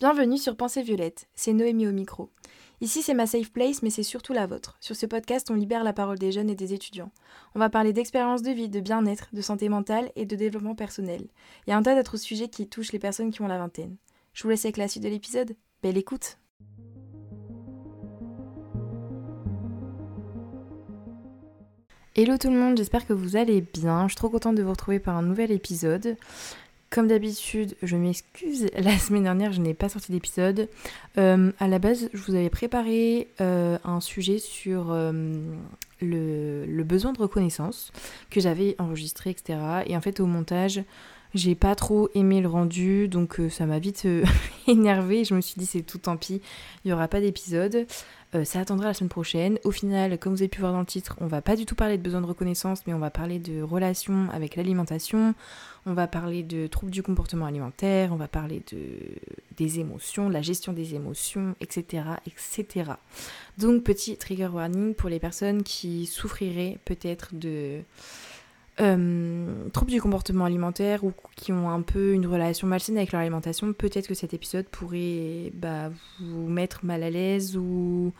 Bienvenue sur Pensée Violette, c'est Noémie au micro. Ici c'est ma safe place mais c'est surtout la vôtre. Sur ce podcast on libère la parole des jeunes et des étudiants. On va parler d'expérience de vie, de bien-être, de santé mentale et de développement personnel. Il y a un tas d'autres sujets qui touchent les personnes qui ont la vingtaine. Je vous laisse avec la suite de l'épisode. Belle écoute Hello tout le monde, j'espère que vous allez bien. Je suis trop contente de vous retrouver par un nouvel épisode. Comme d'habitude, je m'excuse, la semaine dernière je n'ai pas sorti d'épisode. Euh, à la base, je vous avais préparé euh, un sujet sur euh, le, besoin de reconnaissance que j'avais enregistré, etc. Et en fait, au montage, j'ai pas trop aimé le rendu, donc ça m'a vite énervé. Je me suis dit, c'est tout tant pis, il n'y aura pas d'épisode. Ça attendra la semaine prochaine. Au final, comme vous avez pu voir dans le titre, on va pas du tout parler de besoin de reconnaissance, mais on va parler de relation avec l'alimentation on va parler de troubles du comportement alimentaire, on va parler de, des émotions, la gestion des émotions, etc., etc. Donc petit trigger warning pour les personnes qui souffriraient peut-être de euh, troubles du comportement alimentaire ou qui ont un peu une relation malsaine avec leur alimentation, peut-être que cet épisode pourrait bah, vous mettre mal à l'aise ou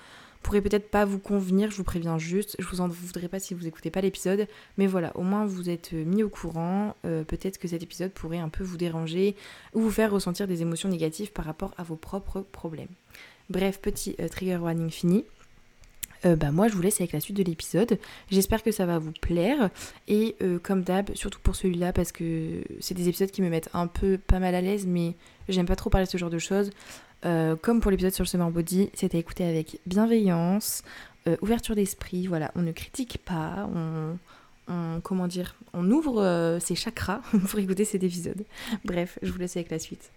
pourrait peut-être pas vous convenir, je vous préviens juste. Je vous en voudrais pas si vous écoutez pas l'épisode, mais voilà, au moins vous êtes mis au courant. Euh, peut-être que cet épisode pourrait un peu vous déranger ou vous faire ressentir des émotions négatives par rapport à vos propres problèmes. Bref, petit euh, trigger warning fini. Euh, bah moi je vous laisse avec la suite de l'épisode. J'espère que ça va vous plaire. Et comme d'hab, surtout pour celui-là, parce que c'est des épisodes qui me mettent un peu pas mal à l'aise, mais j'aime pas trop parler de ce genre de choses. Euh, comme pour l'épisode sur le summer body, c'était écouté avec bienveillance, euh, ouverture d'esprit, voilà, on ne critique pas, on, comment dire, on ouvre euh, ses chakras pour écouter cet épisode. Bref, je vous laisse avec la suite.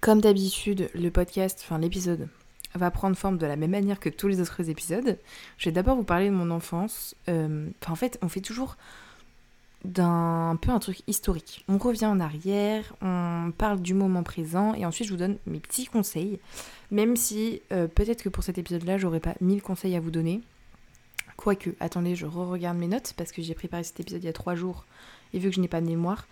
Comme d'habitude, le podcast, enfin l'épisode, va prendre forme de la même manière que tous les autres épisodes. Je vais d'abord vous parler de mon enfance. en fait, on fait toujours d'un peu un truc historique. On revient en arrière, on parle du moment présent et ensuite je vous donne mes petits conseils. Même si euh, peut-être que pour cet épisode-là, j'aurais pas mille conseils à vous donner. Quoique, attendez, je re-regarde mes notes parce que j'ai préparé cet épisode il y a trois jours et vu que je n'ai pas de mémoire,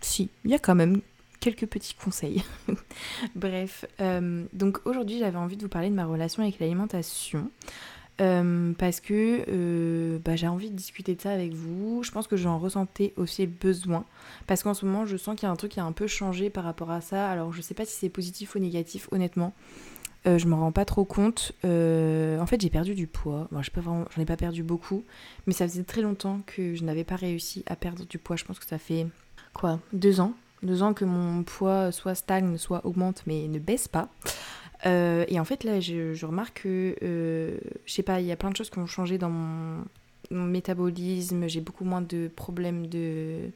si, il y a quand même quelques petits conseils. Bref, euh, donc aujourd'hui j'avais envie de vous parler de ma relation avec l'alimentation. Euh, parce que euh, bah, j'ai envie de discuter de ça avec vous. Je pense que j'en ressentais aussi besoin. Parce qu'en ce moment, je sens qu'il y a un truc qui a un peu changé par rapport à ça. Alors, je sais pas si c'est positif ou négatif, honnêtement. Je me rends pas trop compte. en fait, j'ai perdu du poids. Bon, j'en ai pas perdu beaucoup. Mais ça faisait très longtemps que je n'avais pas réussi à perdre du poids. Je pense que ça fait, quoi, deux ans Deux ans que mon poids soit stagne, soit augmente, mais ne baisse pas. Euh, et en fait, là, je, remarque que, euh, je sais pas, il y a plein de choses qui ont changé dans mon, métabolisme. J'ai beaucoup moins de problèmes de,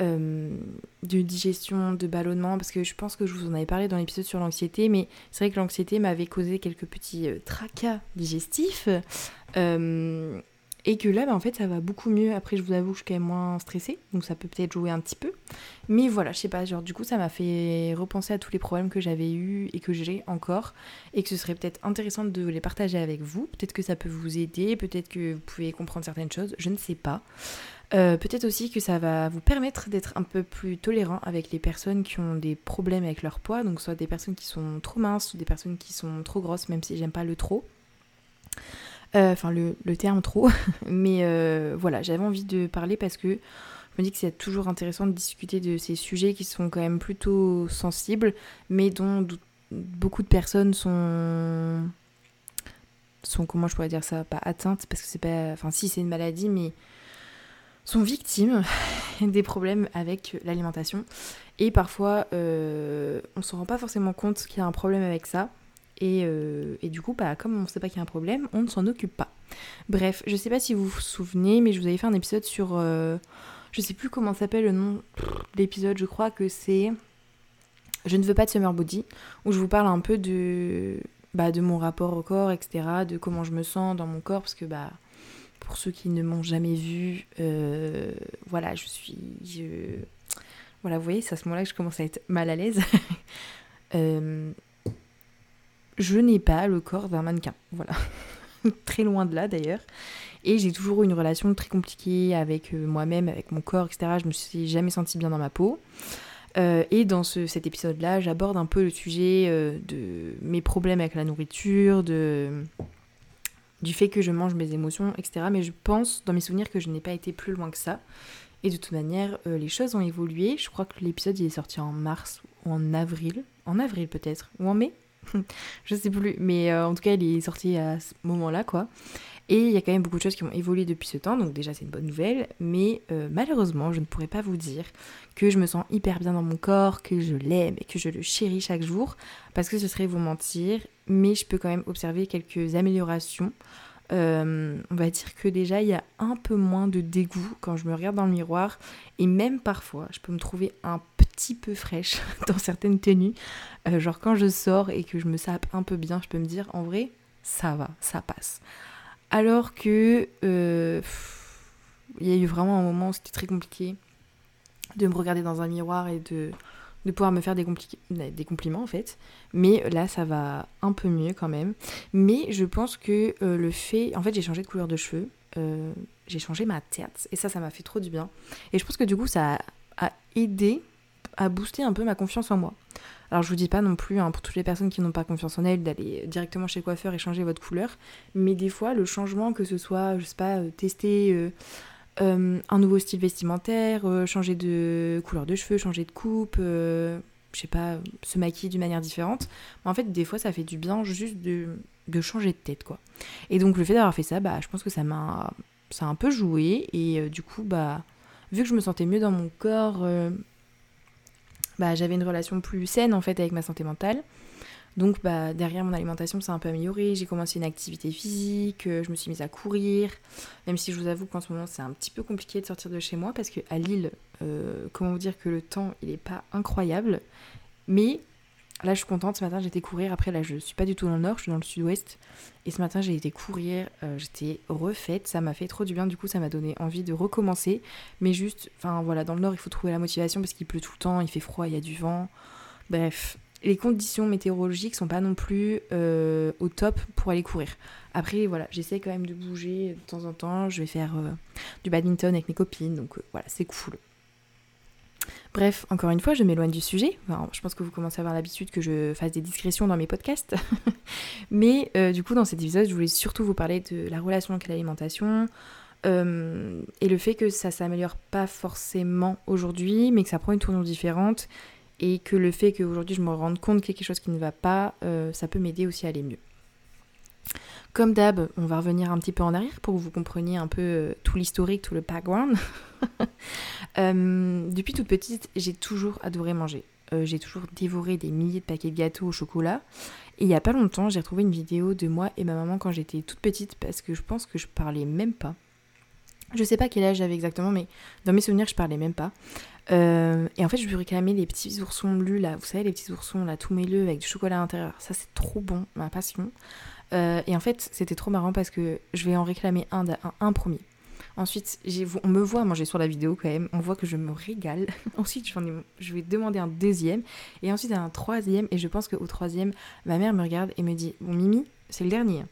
euh, de digestion, de ballonnement, parce que je pense que je vous en avais parlé dans l'épisode sur l'anxiété, mais c'est vrai que l'anxiété m'avait causé quelques petits tracas digestifs. Et que là, bah, en fait, ça va beaucoup mieux. Après, je vous avoue, je suis quand même moins stressée, donc ça peut peut-être jouer un petit peu. Mais voilà, je sais pas, genre du coup, ça m'a fait repenser à tous les problèmes que j'avais eus et que j'ai encore, et que ce serait peut-être intéressant de les partager avec vous. Peut-être que ça peut vous aider, peut-être que vous pouvez comprendre certaines choses, je ne sais pas. Euh, peut-être aussi que ça va vous permettre d'être un peu plus tolérant avec les personnes qui ont des problèmes avec leur poids, donc soit des personnes qui sont trop minces ou des personnes qui sont trop grosses, même si j'aime pas le trop. Euh, enfin, le, terme trop. Mais euh, voilà, j'avais envie de parler parce que je me dis que c'est toujours intéressant de discuter de ces sujets qui sont quand même plutôt sensibles, mais dont beaucoup de personnes sont sont comment je pourrais dire ça pas atteintes parce que c'est pas enfin si c'est une maladie mais sont victimes des problèmes avec l'alimentation et parfois euh, on se rend pas forcément compte qu'il y a un problème avec ça euh, et, du coup, bah, comme on ne sait pas qu'il y a un problème, on ne s'en occupe pas. Bref, je ne sais pas si vous vous souvenez, mais je vous avais fait un épisode sur. Euh, je sais plus comment s'appelle le nom de l'épisode, je crois que c'est. Je ne veux pas de Summer Body, où je vous parle un peu de, bah, de mon rapport au corps, etc., de comment je me sens dans mon corps, parce que bah, pour ceux qui ne m'ont jamais vu, euh, voilà, je suis. Voilà, vous voyez, c'est à ce moment-là que je commence à être mal à l'aise. je n'ai pas le corps d'un mannequin. Voilà. très loin de là d'ailleurs. Et j'ai toujours eu une relation très compliquée avec euh, moi-même, avec mon corps, etc. Je me suis jamais sentie bien dans ma peau. et dans cet épisode-là, j'aborde un peu le sujet de mes problèmes avec la nourriture, du fait que je mange mes émotions, etc. Mais je pense, dans mes souvenirs, que je n'ai pas été plus loin que ça. Et de toute manière, euh, les choses ont évolué. Je crois que l'épisode il est sorti en mars ou en avril. En avril peut-être. Ou en mai Je sais plus. Mais euh, en tout cas, il est sorti à ce moment-là, quoi. Et il y a quand même beaucoup de choses qui ont évolué depuis ce temps, donc déjà c'est une bonne nouvelle, mais euh, malheureusement je ne pourrais pas vous dire que je me sens hyper bien dans mon corps, que je l'aime et que je le chéris chaque jour, parce que ce serait vous mentir, mais je peux quand même observer quelques améliorations. Euh, on va dire que déjà il y a un peu moins de dégoût quand je me regarde dans le miroir, et même parfois je peux me trouver un peu fraîche dans certaines tenues, euh, genre quand je sors et que je me sape un peu bien, je peux me dire en vrai ça va, ça passe. Alors que euh, il y a eu vraiment un moment où c'était très compliqué de me regarder dans un miroir et de, de pouvoir me faire des, compliments en fait. Mais là, ça va un peu mieux quand même. Mais je pense que euh, le fait... En fait, j'ai changé de couleur de cheveux. J'ai changé ma tête. Et ça, ça m'a fait trop du bien. Et je pense que du coup, ça a aidé à booster un peu ma confiance en moi. Alors je vous dis pas non plus hein, pour toutes les personnes qui n'ont pas confiance en elles d'aller directement chez coiffeur et changer votre couleur, mais des fois le changement que ce soit, je sais pas, euh, tester euh, euh, un nouveau style vestimentaire, changer de couleur de cheveux, changer de coupe, je sais pas, se maquiller d'une manière différente, en fait des fois ça fait du bien juste de, de changer de tête quoi. Et donc le fait d'avoir fait ça, bah je pense que ça m'a ça a un peu joué et du coup bah vu que je me sentais mieux dans mon corps bah, j'avais une relation plus saine en fait avec ma santé mentale. Donc bah, derrière mon alimentation s'est un peu améliorée, j'ai commencé une activité physique, euh, je me suis mise à courir, même si je vous avoue qu'en ce moment c'est un petit peu compliqué de sortir de chez moi parce qu'à Lille, euh, comment vous dire que le temps il est pas incroyable, mais Là, je suis contente. Ce matin, j'ai été courir. Après, là, je suis pas du tout dans le nord, je suis dans le sud-ouest. Et ce matin, j'ai été courir. Euh, j'étais refaite. Ça m'a fait trop du bien. Du coup, ça m'a donné envie de recommencer. Mais juste, enfin voilà, dans le nord, il faut trouver la motivation parce qu'il pleut tout le temps, il fait froid, il y a du vent. Bref, les conditions météorologiques sont pas non plus euh, au top pour aller courir. Après, voilà, j'essaie quand même de bouger de temps en temps. Je vais faire euh, du badminton avec mes copines. Donc voilà, c'est cool. Bref, encore une fois, je m'éloigne du sujet. je pense que vous commencez à avoir l'habitude que je fasse des discrétions dans mes podcasts. Mais euh, du coup, dans cet épisode, je voulais surtout vous parler de la relation avec l'alimentation euh, et le fait que ça s'améliore pas forcément aujourd'hui, mais que ça prend une tournure différente et que le fait qu'aujourd'hui je me rende compte quelque chose qui ne va pas, euh, ça peut m'aider aussi à aller mieux. Comme d'hab, on va revenir un petit peu en arrière pour que vous compreniez un peu euh, tout l'historique, tout le background. Euh, depuis toute petite, j'ai toujours adoré manger. Euh, j'ai toujours dévoré des milliers de paquets de gâteaux au chocolat. Et il y a pas longtemps, j'ai retrouvé une vidéo de moi et ma maman quand j'étais toute petite parce que je pense que je parlais même pas. Je sais pas quel âge j'avais exactement, mais dans mes souvenirs, je parlais même pas. et en fait, je lui réclamais les petits oursons lus là, vous savez, les petits oursons là, tout mêleux avec du chocolat à l'intérieur. Ça, c'est trop bon, ma passion. Euh, et en fait, c'était trop marrant parce que je vais en réclamer un, un, premier. Ensuite, on me voit manger sur la vidéo quand même, on voit que je me régale. ensuite, je vais demander un deuxième, et ensuite un troisième, et je pense qu'au troisième, ma mère me regarde et me dit Bon, Mimi, c'est le dernier.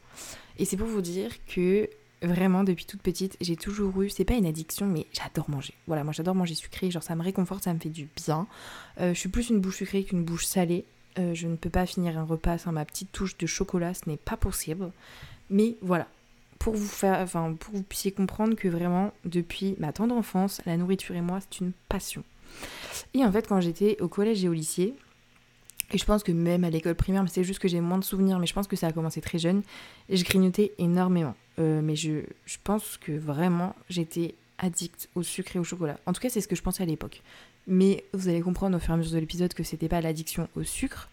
Et c'est pour vous dire que vraiment, depuis toute petite, j'ai toujours eu, c'est pas une addiction, mais j'adore manger. Voilà, moi j'adore manger sucré, genre ça me réconforte, ça me fait du bien. Euh, je suis plus une bouche sucrée qu'une bouche salée. Euh, je ne peux pas finir un repas sans ma petite touche de chocolat, ce n'est pas possible. Mais voilà, pour vous faire, enfin, pour que vous puissiez comprendre que vraiment, depuis ma tendre enfance, la nourriture et moi, c'est une passion. Et en fait, quand j'étais au collège et au lycée, et je pense que même à l'école primaire, mais c'est juste que j'ai moins de souvenirs, mais je pense que ça a commencé très jeune, et je grignotais énormément. Euh, mais je, je pense que vraiment, j'étais addict au sucre et au chocolat. En tout cas, c'est ce que je pensais à l'époque. Mais vous allez comprendre au fur et à mesure de l'épisode que c'était pas l'addiction au sucre.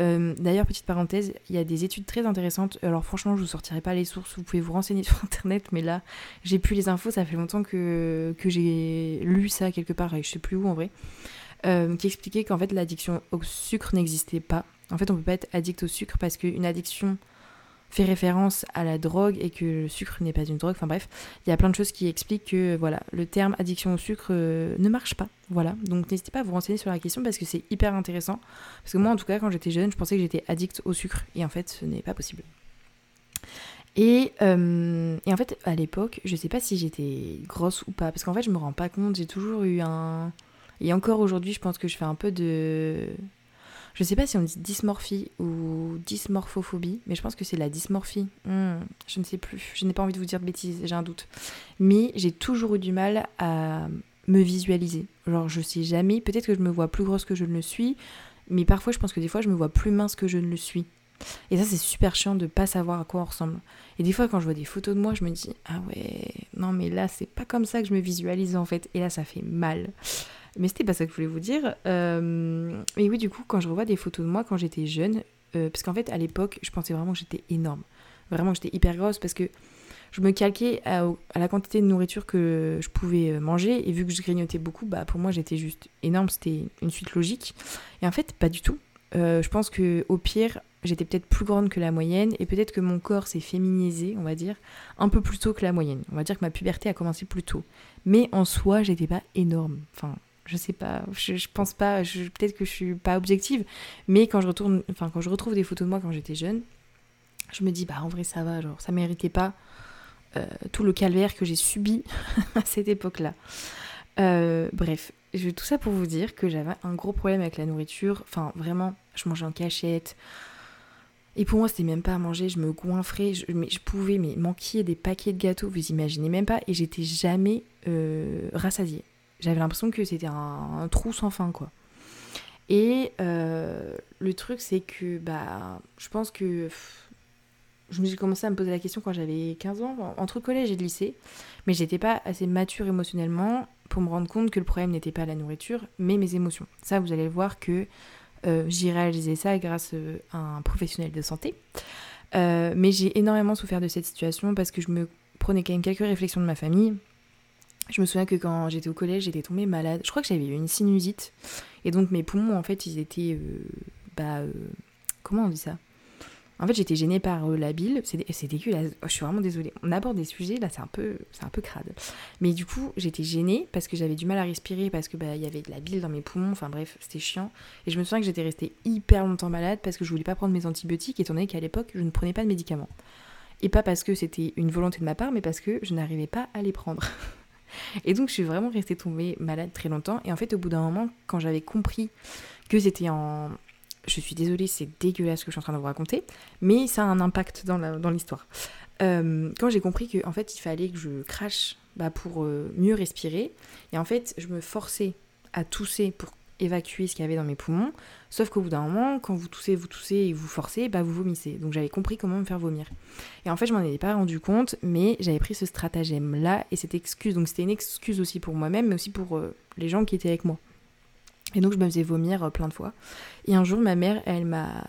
Euh, d'ailleurs, petite parenthèse, il y a des études très intéressantes. Alors franchement, je vous sortirai pas les sources, vous pouvez vous renseigner sur internet, mais là, j'ai plus les infos, ça fait longtemps que, que j'ai lu ça quelque part, et je sais plus où en vrai, euh, qui expliquait qu'en fait l'addiction au sucre n'existait pas. En fait, on peut pas être addict au sucre parce qu'une addiction fait référence à la drogue et que le sucre n'est pas une drogue. Enfin bref, il y a plein de choses qui expliquent que voilà, le terme addiction au sucre euh, ne marche pas. Voilà, donc n'hésitez pas à vous renseigner sur la question parce que c'est hyper intéressant. Parce que moi, en tout cas, quand j'étais jeune, je pensais que j'étais addict au sucre et en fait, ce n'est pas possible. Et, euh, et, en fait, à l'époque, je sais pas si j'étais grosse ou pas, parce qu'en fait, je me rends pas compte, j'ai toujours eu un. Et encore aujourd'hui, je pense que je fais un peu de. Je sais pas si on dit dysmorphie ou dysmorphophobie, mais je pense que c'est la dysmorphie. Hmm, je ne sais plus. Je n'ai pas envie de vous dire de bêtises, j'ai un doute. Mais j'ai toujours eu du mal à me visualiser. Genre, je sais jamais. Peut-être que je me vois plus grosse que je ne le suis, mais parfois, je pense que des fois, je me vois plus mince que je ne le suis. Et ça, c'est super chiant de pas savoir à quoi on ressemble. Et des fois, quand je vois des photos de moi, je me dis Ah ouais, non, mais là, c'est pas comme ça que je me visualise en fait. Et là, ça fait mal. Mais c'était pas ça que je voulais vous dire. Euh... Et oui, du coup, quand je revois des photos de moi quand j'étais jeune, euh, parce qu'en fait, à l'époque, je pensais vraiment que j'étais énorme. Vraiment, j'étais hyper grosse parce que je me calquais à, la quantité de nourriture que je pouvais euh, manger. Et vu que je grignotais beaucoup, bah, pour moi, j'étais juste énorme. C'était une suite logique. Et en fait, pas du tout. Euh, je pense que au pire, j'étais peut-être plus grande que la moyenne et peut-être que mon corps s'est féminisé, on va dire, un peu plus tôt que la moyenne. On va dire que ma puberté a commencé plus tôt. Mais en soi, j'étais pas énorme. Enfin, je sais pas, je, pense pas, peut-être que je suis pas objective, mais quand je retourne, enfin quand je retrouve des photos de moi quand j'étais jeune, je me dis bah en vrai ça va, genre ça méritait pas euh, tout le calvaire que j'ai subi à cette époque-là. Euh, bref, je, tout ça pour vous dire que j'avais un gros problème avec la nourriture. Enfin, vraiment, je mangeais en cachette. Et pour moi, c'était même pas à manger, je me goinfrais, je, pouvais mais manquer des paquets de gâteaux, vous imaginez même pas, et j'étais jamais euh, rassasiée. J'avais l'impression que c'était un, trou sans fin, quoi. Et euh, le truc, c'est que, bah, je pense que j'ai commencé à me poser la question quand j'avais 15 ans, entre collège et lycée, mais j'étais pas assez mature émotionnellement pour me rendre compte que le problème n'était pas la nourriture, mais mes émotions. Ça, vous allez voir que euh, j'ai ça grâce euh, à un professionnel de santé. Euh, mais j'ai énormément souffert de cette situation parce que je me prenais quand même quelques réflexions de ma famille. Je me souviens que quand j'étais au collège, j'étais tombée malade. Je crois que j'avais eu une sinusite. Et donc mes poumons, en fait, ils étaient... bah... comment on dit ça? En fait, j'étais gênée par euh, la bile. C'est dégueulasse. Oh, je suis vraiment désolée. On aborde des sujets, là, c'est un peu, un peu crade. Mais du coup, j'étais gênée parce que j'avais du mal à respirer, parce que bah, y avait de la bile dans mes poumons. Enfin bref, c'était chiant. Et je me souviens que j'étais restée hyper longtemps malade parce que je voulais pas prendre mes antibiotiques, étant donné qu'à l'époque, je ne prenais pas de médicaments. Et pas parce que c'était une volonté de ma part, mais parce que je n'arrivais pas à les prendre. Et donc, je suis vraiment restée tombée malade très longtemps. Et en fait, au bout d'un moment, quand j'avais compris que c'était en, je suis désolée, c'est dégueulasse ce que je suis en train de vous raconter, mais ça a un impact dans l'histoire. Euh, quand j'ai compris qu'en en fait, il fallait que je crache bah, pour euh, mieux respirer, et en fait, je me forçais à tousser pour évacuer ce qu'il y avait dans mes poumons, sauf qu'au bout d'un moment, quand vous toussez, vous toussez et vous forcez, bah vous vomissez. Donc j'avais compris comment me faire vomir. Et en fait, je m'en étais pas rendu compte, mais j'avais pris ce stratagème-là et cette excuse. Donc c'était une excuse aussi pour moi-même, mais aussi pour euh, les gens qui étaient avec moi. Et donc je me faisais vomir euh, plein de fois. Et un jour, ma mère, elle m'a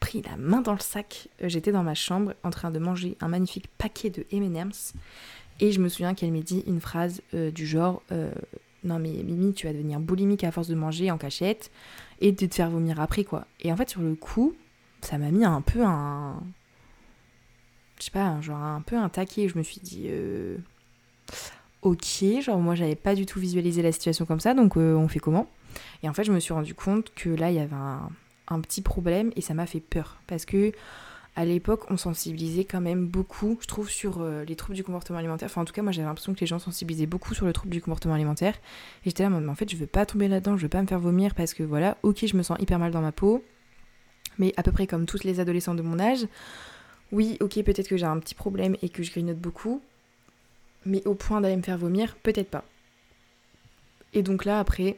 pris la main dans le sac. Euh, j'étais dans ma chambre en train de manger un magnifique paquet de M&M's. Et je me souviens qu'elle m'a dit une phrase du genre Non mais Mimi, tu vas devenir boulimique à force de manger en cachette et de te faire vomir après quoi. Et en fait sur le coup, ça m'a mis un peu un... Je sais pas, genre un peu un taquet. Je me suis dit Ok, genre moi j'avais pas du tout visualisé la situation comme ça, donc on fait comment? Et en fait, je me suis rendu compte que là, il y avait un, petit problème et ça m'a fait peur. Parce que à l'époque, on sensibilisait quand même beaucoup, je trouve, sur euh, les troubles du comportement alimentaire. Enfin, en tout cas, moi, j'avais l'impression que les gens sensibilisaient beaucoup sur le trouble du comportement alimentaire. Et j'étais là, mais en fait, je veux pas tomber là-dedans, je veux pas me faire vomir parce que voilà, ok, je me sens hyper mal dans ma peau, mais à peu près comme toutes les adolescents de mon âge. Oui, ok, peut-être que j'ai un petit problème et que je grignote beaucoup, mais au point d'aller me faire vomir, peut-être pas. Et donc là, après,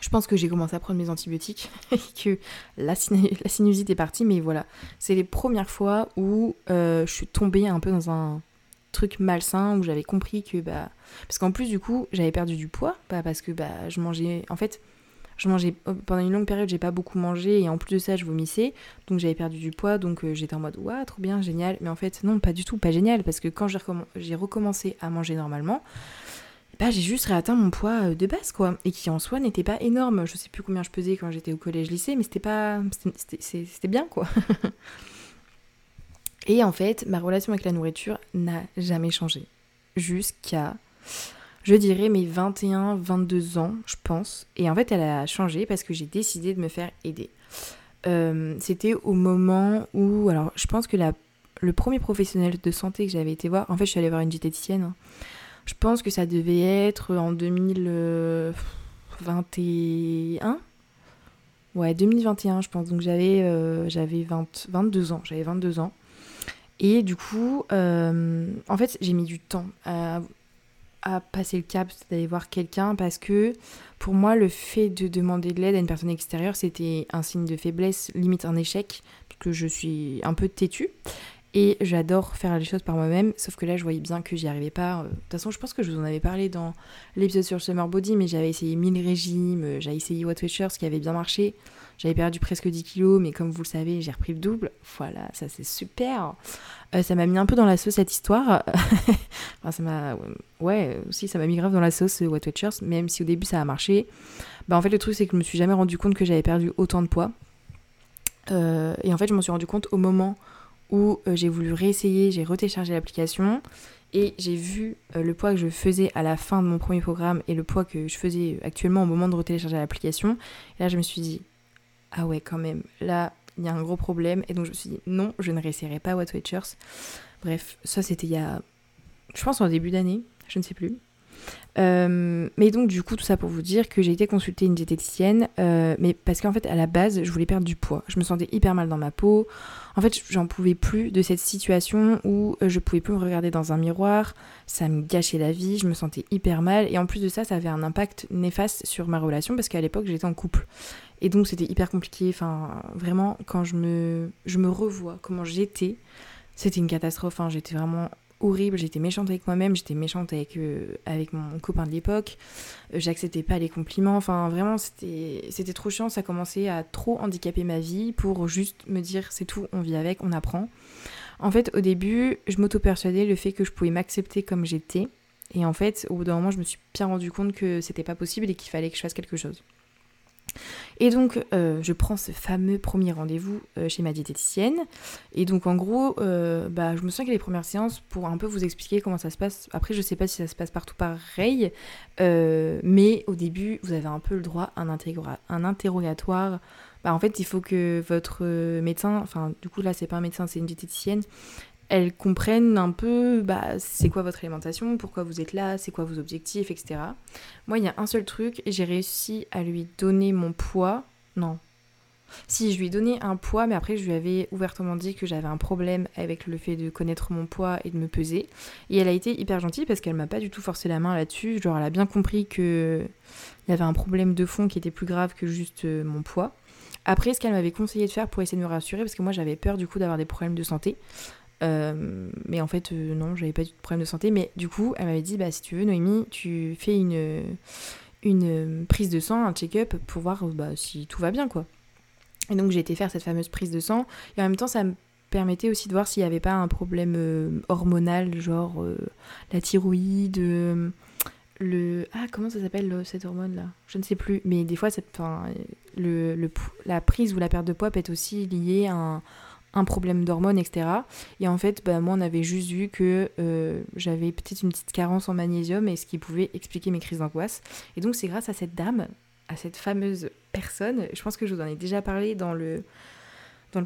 je pense que j'ai commencé à prendre mes antibiotiques et que la, sinusite est partie, mais voilà, c'est les premières fois où euh, je suis tombée un peu dans un truc malsain où j'avais compris que bah parce qu'en plus du coup j'avais perdu du poids bah, parce que bah je mangeais en fait je mangeais oh, pendant une longue période j'ai pas beaucoup mangé et en plus de ça je vomissais donc j'avais perdu du poids donc euh, j'étais en mode ouah trop bien génial. Mais en fait non pas du tout pas génial parce que quand j'ai recommencé à manger normalement bah, j'ai juste réatteint mon poids euh, de base, quoi. Et qui en soi n'était pas énorme. Je sais plus combien je pesais quand j'étais au collège-lycée, mais c'était pas. C'était bien, quoi. Et en fait, ma relation avec la nourriture n'a jamais changé. Jusqu'à, je dirais, mes 21, 22 ans, je pense. Et en fait, elle a changé parce que j'ai décidé de me faire aider. Euh, c'était au moment où. Alors, je pense que la, le premier professionnel de santé que j'avais été voir. En fait, je suis allée voir une diététicienne. Hein. Je pense que ça devait être en 2000. Euh, 2021 Ouais, 2021, je pense. Donc j'avais euh, j'avais 22 ans. J'avais 22 ans. Et du coup, euh, en fait, j'ai mis du temps à, à passer le cap, d'aller voir quelqu'un, parce que pour moi, le fait de demander de l'aide à une personne extérieure, c'était un signe de faiblesse, limite un échec, parce que je suis un peu têtue. Et j'adore faire les choses par moi-même, sauf que là, je voyais bien que j'y arrivais pas. De toute façon, je pense que je vous en avais parlé dans l'épisode sur summer body, mais j'avais essayé 1000 régimes, j'avais essayé What Watchers, qui avait bien marché. J'avais perdu presque 10 kilos, mais comme vous le savez, j'ai repris le double. Voilà, ça c'est super. Euh, ça m'a mis un peu dans la sauce cette histoire. enfin, ça m'a. Ouais, aussi, ça m'a mis grave dans la sauce What Watchers, même si au début ça a marché. Bah, en fait, le truc, c'est que je me suis jamais rendu compte que j'avais perdu autant de poids. Euh, et en fait, je m'en suis rendu compte au moment où euh, j'ai voulu réessayer, j'ai retéchargé l'application et j'ai vu euh, le poids que je faisais à la fin de mon premier programme et le poids que je faisais actuellement au moment de retélécharger l'application. Là, je me suis dit, ah ouais, quand même, là, il y a un gros problème. Et donc, je me suis dit, non, je ne réessayerai pas What Watchers. Bref, ça, c'était il y a, je pense, en début d'année, je ne sais plus. Euh, mais donc du coup tout ça pour vous dire que j'ai été consulter une diététicienne, euh, mais parce qu'en fait à la base je voulais perdre du poids. Je me sentais hyper mal dans ma peau. En fait j'en pouvais plus de cette situation où euh, je pouvais plus me regarder dans un miroir. Ça me gâchait la vie, je me sentais hyper mal et en plus de ça ça avait un impact néfaste sur ma relation parce qu'à l'époque j'étais en couple. Et donc c'était hyper compliqué. Enfin vraiment quand je me, je me revois comment j'étais, c'était une catastrophe. Hein. J'étais vraiment horrible, j'étais méchante avec moi-même, j'étais méchante avec, euh, avec mon copain de l'époque, euh, j'acceptais pas les compliments, enfin vraiment c'était, trop chiant, ça commençait à trop handicaper ma vie pour juste me dire c'est tout, on vit avec, on apprend. En fait au début je m'auto-persuadais le fait que je pouvais m'accepter comme j'étais, et en fait au bout d'un moment je me suis bien rendu compte que c'était pas possible et qu'il fallait que je fasse quelque chose. Et donc, euh, je prends ce fameux premier rendez-vous euh, chez ma diététicienne. Et donc, en gros, euh, bah, je me souviens que les premières séances, pour un peu vous expliquer comment ça se passe, après, je sais pas si ça se passe partout pareil, mais au début, vous avez un peu le droit à un, un interrogatoire. Bah, en fait, il faut que votre médecin, enfin, du coup, là, c'est pas un médecin, c'est une diététicienne, elles comprennent un peu bah, c'est quoi votre alimentation, pourquoi vous êtes là, c'est quoi vos objectifs, etc. Moi, il y a un seul truc, j'ai réussi à lui donner mon poids. Non. Si, je lui ai donné un poids, mais après, je lui avais ouvertement dit que j'avais un problème avec le fait de connaître mon poids et de me peser. Et elle a été hyper gentille parce qu'elle m'a pas du tout forcé la main là-dessus. Genre, elle a bien compris qu'il y avait un problème de fond qui était plus grave que juste euh, mon poids. Après, ce qu'elle m'avait conseillé de faire pour essayer de me rassurer, parce que moi j'avais peur du coup d'avoir des problèmes de santé, euh, mais en fait, euh, non, j'avais pas tout de problème de santé. Mais du coup, elle m'avait dit, bah si tu veux, Noémie, tu fais une, une prise de sang, un check-up pour voir bah, si tout va bien, quoi. Et donc j'ai été faire cette fameuse prise de sang. Et en même temps, ça me permettait aussi de voir s'il n'y avait pas un problème euh, hormonal, genre la thyroïde, le... Ah, comment ça s'appelle cette hormone-là? Je ne sais plus. Mais des fois, cette, le, le, la prise ou la perte de poids peut être aussi liée à un un problème d'hormones, etc. Et en fait, bah, moi, on avait juste vu que euh, j'avais peut-être une petite carence en magnésium et ce qui pouvait expliquer mes crises d'angoisse. Et donc, c'est grâce à cette dame, à cette fameuse personne, je pense que je vous en ai déjà parlé dans le,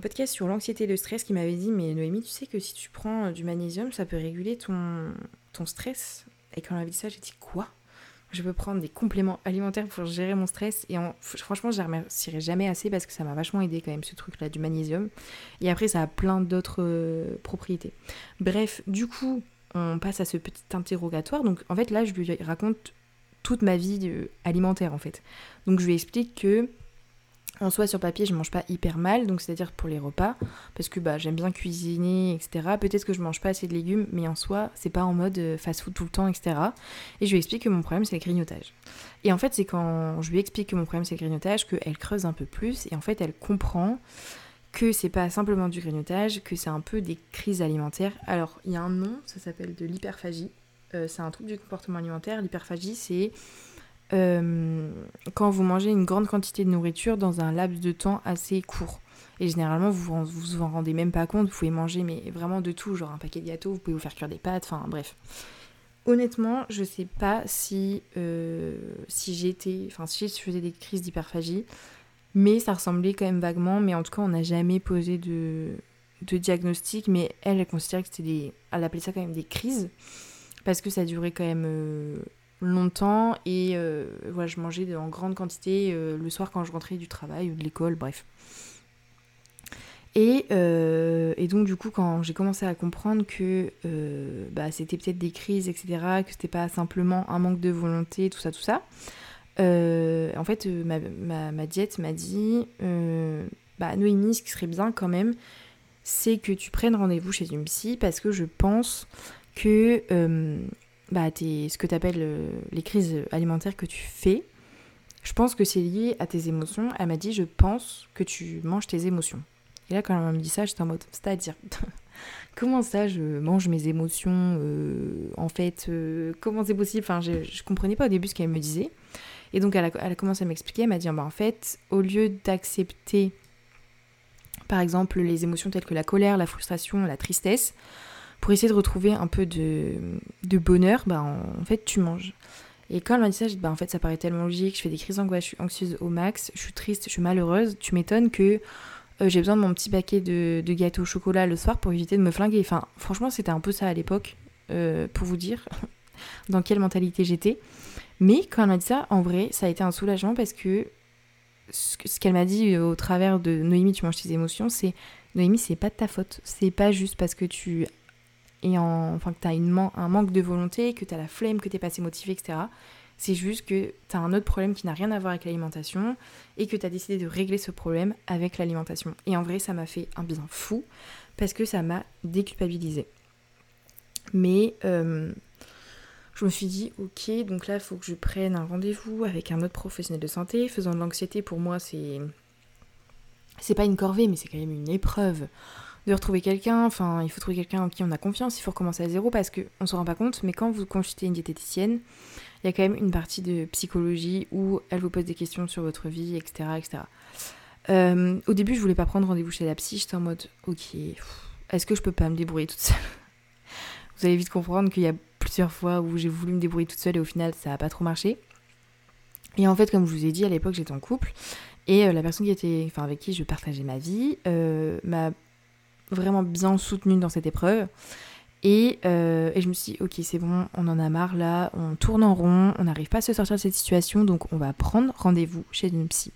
podcast sur l'anxiété et le stress, qui m'avait dit Mais Noémie, tu sais que si tu prends du magnésium, ça peut réguler ton, ton stress. Et quand on avait dit ça, j'ai dit Quoi? Je peux prendre des compléments alimentaires pour gérer mon stress. Et franchement, je ne remercierai jamais assez parce que ça m'a vachement aidé quand même ce truc-là du magnésium. Et après, ça a plein d'autres euh, propriétés. Bref, du coup, on passe à ce petit interrogatoire. Donc en fait, là, je lui raconte toute ma vie euh, alimentaire en fait. Donc je lui explique que en soi, sur papier, je mange pas hyper mal, donc c'est-à-dire pour les repas, parce que bah, j'aime bien cuisiner, etc. Peut-être que je mange pas assez de légumes, mais en soi, c'est pas en mode euh, fast-food tout le temps, etc. Et je lui explique que mon problème, c'est le grignotage. Et en fait, c'est quand je lui explique que mon problème, c'est le grignotage, qu'elle creuse un peu plus, et en fait, elle comprend que c'est pas simplement du grignotage, que c'est un peu des crises alimentaires. Alors, il y a un nom, ça s'appelle de l'hyperphagie. Euh, c'est un trouble du comportement alimentaire. L'hyperphagie, c'est euh, quand vous mangez une grande quantité de nourriture dans un laps de temps assez court. Et généralement, vous vous en rendez même pas compte, vous pouvez manger mais vraiment de tout, genre un paquet de gâteaux, vous pouvez vous faire cuire des pâtes, enfin bref. Honnêtement, je sais pas si, euh, si j'étais, enfin si je faisais des crises d'hyperphagie, mais ça ressemblait quand même vaguement, mais en tout cas, on n'a jamais posé de, diagnostic, mais elle, elle considérait que c'était des. Elle appelait ça quand même des crises, parce que ça durait quand même euh, longtemps et voilà, je mangeais en grande quantité le soir quand je rentrais du travail ou de l'école, bref. Et, et, donc du coup quand j'ai commencé à comprendre que bah, c'était peut-être des crises, etc., que c'était pas simplement un manque de volonté, tout ça, tout ça, en fait ma, ma, ma diète m'a dit, bah Noémie, ce qui serait bien quand même, c'est que tu prennes rendez-vous chez une psy parce que je pense que euh, bah, ce que tu appelles euh, les crises alimentaires que tu fais, je pense que c'est lié à tes émotions. Elle m'a dit, je pense que tu manges tes émotions. Et là, quand elle m'a dit ça, j'étais en mode, c'est-à-dire, comment ça, je mange mes émotions euh, En fait, comment c'est possible? Enfin, je, je comprenais pas au début ce qu'elle me disait. Et donc, elle a, elle a commencé à m'expliquer. Elle m'a dit, bah, en fait, au lieu d'accepter par exemple les émotions telles que la colère, la frustration, la tristesse, pour essayer de retrouver un peu de, bonheur, bah en, fait tu manges. Et quand elle m'a dit ça, j'ai dit bah en fait ça paraît tellement logique, je fais des crises d'angoisse, je suis anxieuse au max, je suis triste, je suis malheureuse, tu m'étonnes que euh, j'ai besoin de mon petit paquet de, gâteaux au chocolat le soir pour éviter de me flinguer. Enfin franchement c'était un peu ça à l'époque, euh, pour vous dire dans quelle mentalité j'étais. Mais quand elle m'a dit ça, en vrai, ça a été un soulagement parce que ce qu'elle m'a dit euh, au travers de Noémie, tu manges tes émotions, c'est Noémie, c'est pas de ta faute. C'est pas juste parce que tu en, enfin, que tu as un manque de volonté, que tu as la flemme, que tu pas assez motivé, etc. C'est juste que tu as un autre problème qui n'a rien à voir avec l'alimentation et que tu as décidé de régler ce problème avec l'alimentation. Et en vrai, ça m'a fait un bien fou parce que ça m'a déculpabilisé. Mais euh, je me suis dit, ok, donc là, il faut que je prenne un rendez-vous avec un autre professionnel de santé. Faisant de l'anxiété, pour moi, c'est. C'est pas une corvée, mais c'est quand même une épreuve de retrouver quelqu'un. Enfin, il faut trouver quelqu'un en qui on a confiance. Il faut recommencer à zéro parce qu'on se rend pas compte, mais quand vous consultez une diététicienne, il y a quand même une partie de psychologie où elle vous pose des questions sur votre vie, etc. etc. Euh, au début, je voulais pas prendre rendez-vous chez la psy. J'étais en mode, ok, est-ce que je peux pas me débrouiller toute seule? Vous allez vite comprendre qu'il y a plusieurs fois où j'ai voulu me débrouiller toute seule et au final ça n'a pas trop marché. Et en fait, comme je vous ai dit, à l'époque j'étais en couple et euh, la personne qui était, enfin avec qui je partageais ma vie euh, m'a vraiment bien soutenue dans cette épreuve. Et, euh, et, je me suis dit, ok, c'est bon, on en a marre là, on tourne en rond, on n'arrive pas à se sortir de cette situation, donc on va prendre rendez-vous chez une psy.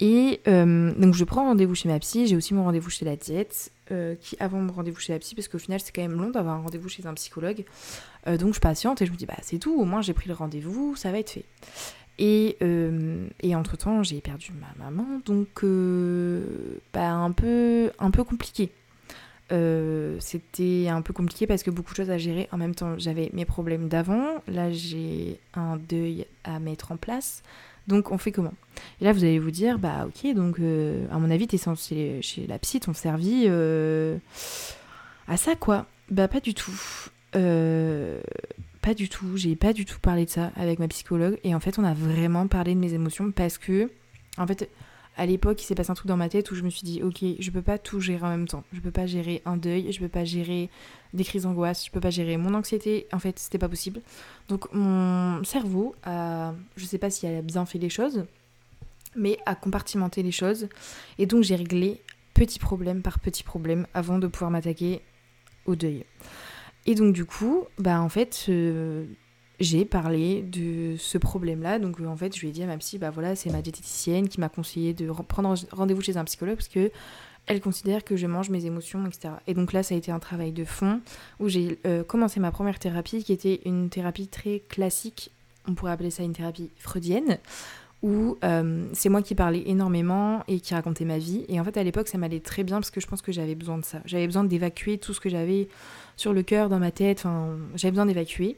Et donc je prends rendez-vous chez ma psy, j'ai aussi mon rendez-vous chez la diète, euh, qui avant mon rendez-vous chez la psy, parce qu'au final c'est quand même long d'avoir un rendez-vous chez un psychologue. Euh, donc je patiente et je me dis bah c'est tout, au moins j'ai pris le rendez-vous, ça va être fait. Et, euh, et entre-temps j'ai perdu ma maman, donc bah, un, peu, un peu compliqué. c'était un peu compliqué parce que beaucoup de choses à gérer en même temps. J'avais mes problèmes d'avant, là j'ai un deuil à mettre en place. Donc on fait comment? Et là vous allez vous dire, bah ok, donc euh, à mon avis t'es censé chez la psy, t'ont servi euh, à ça quoi. Bah pas du tout. Pas du tout, j'ai pas du tout parlé de ça avec ma psychologue et en fait on a vraiment parlé de mes émotions parce que en fait à l'époque, il s'est passé un truc dans ma tête où je me suis dit, ok, je peux pas tout gérer en même temps. Je peux pas gérer un deuil, je peux pas gérer des crises d'angoisse, je peux pas gérer mon anxiété. En fait, c'était pas possible. Donc, mon cerveau a, je sais pas s'il a bien fait les choses, mais a compartimenté les choses. Et donc, j'ai réglé petit problème par petit problème avant de pouvoir m'attaquer au deuil. Et donc, du coup, bah, en fait, j'ai parlé de ce problème-là. Donc euh, en fait, je lui ai dit à ma psy, bah voilà, c'est ma diététicienne qui m'a conseillé de prendre rendez-vous chez un psychologue parce que elle considère que je mange mes émotions, etc. Et donc là, ça a été un travail de fond où j'ai euh, commencé ma première thérapie qui était une thérapie très classique, on pourrait appeler ça une thérapie freudienne, où euh, c'est moi qui parlais énormément et qui racontais ma vie. Et en fait, à l'époque, ça m'allait très bien parce que je pense que j'avais besoin de ça. J'avais besoin d'évacuer tout ce que j'avais sur le cœur, dans ma tête, enfin, j'avais besoin d'évacuer.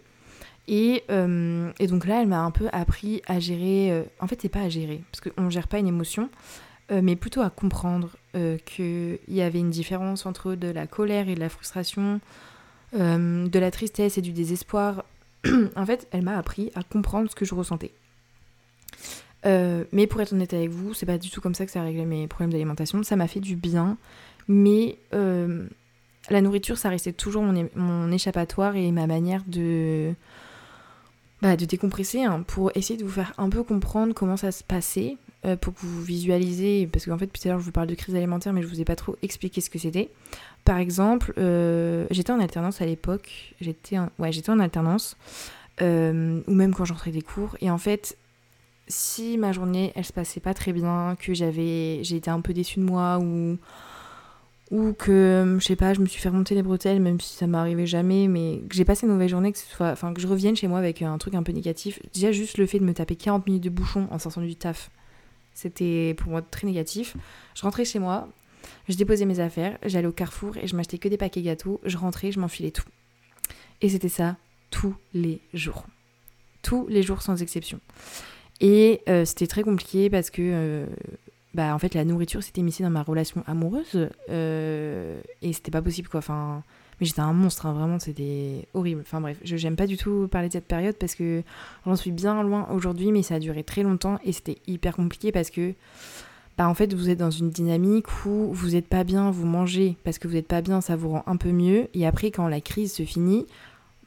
Euh, et, donc là, elle m'a un peu appris à gérer. Euh, en fait, c'est pas à gérer, parce qu'on ne gère pas une émotion, euh, mais plutôt à comprendre qu'il y avait une différence entre de la colère et de la frustration, de la tristesse et du désespoir. en fait, elle m'a appris à comprendre ce que je ressentais. mais pour être honnête avec vous, c'est pas du tout comme ça que ça a réglé mes problèmes d'alimentation. Ça m'a fait du bien, mais la nourriture, ça restait toujours mon échappatoire et ma manière de bah, décompresser hein, pour essayer de vous faire un peu comprendre comment ça se passait, euh, pour que vous visualisez, parce qu'en fait, tout à l'heure, je vous parle de crise alimentaire, mais je vous ai pas trop expliqué ce que c'était. Par exemple, euh, j'étais en alternance à l'époque, j'étais en... Ouais, j'étais en alternance. ou même quand j'entrais des cours. Et en fait, si ma journée elle se passait pas très bien, que j'avais été un peu déçue de moi ou ou que je sais pas, je me suis fait remonter les bretelles même si ça m'arrivait jamais mais que j'ai passé une mauvaise journée que ce soit enfin que je revienne chez moi avec un truc un peu négatif, déjà juste le fait de me taper 40 minutes de bouchon en sortant du taf, c'était pour moi très négatif. Je rentrais chez moi, je déposais mes affaires, j'allais au Carrefour et je m'achetais que des paquets gâteaux, je rentrais, je m'enfilais tout. Et c'était ça tous les jours. Tous les jours sans exception. Et euh, c'était très compliqué parce que, euh, bah, en fait, la nourriture s'était mise dans ma relation amoureuse. Euh, et c'était pas possible, quoi. Enfin, mais j'étais un monstre, hein, vraiment, c'était horrible. Enfin, bref, je j'aime pas du tout parler de cette période parce que j'en suis bien loin aujourd'hui, mais ça a duré très longtemps et c'était hyper compliqué parce que. Bah, en fait, vous êtes dans une dynamique où vous n'êtes pas bien, vous mangez parce que vous n'êtes pas bien, ça vous rend un peu mieux. Et après, quand la crise se finit,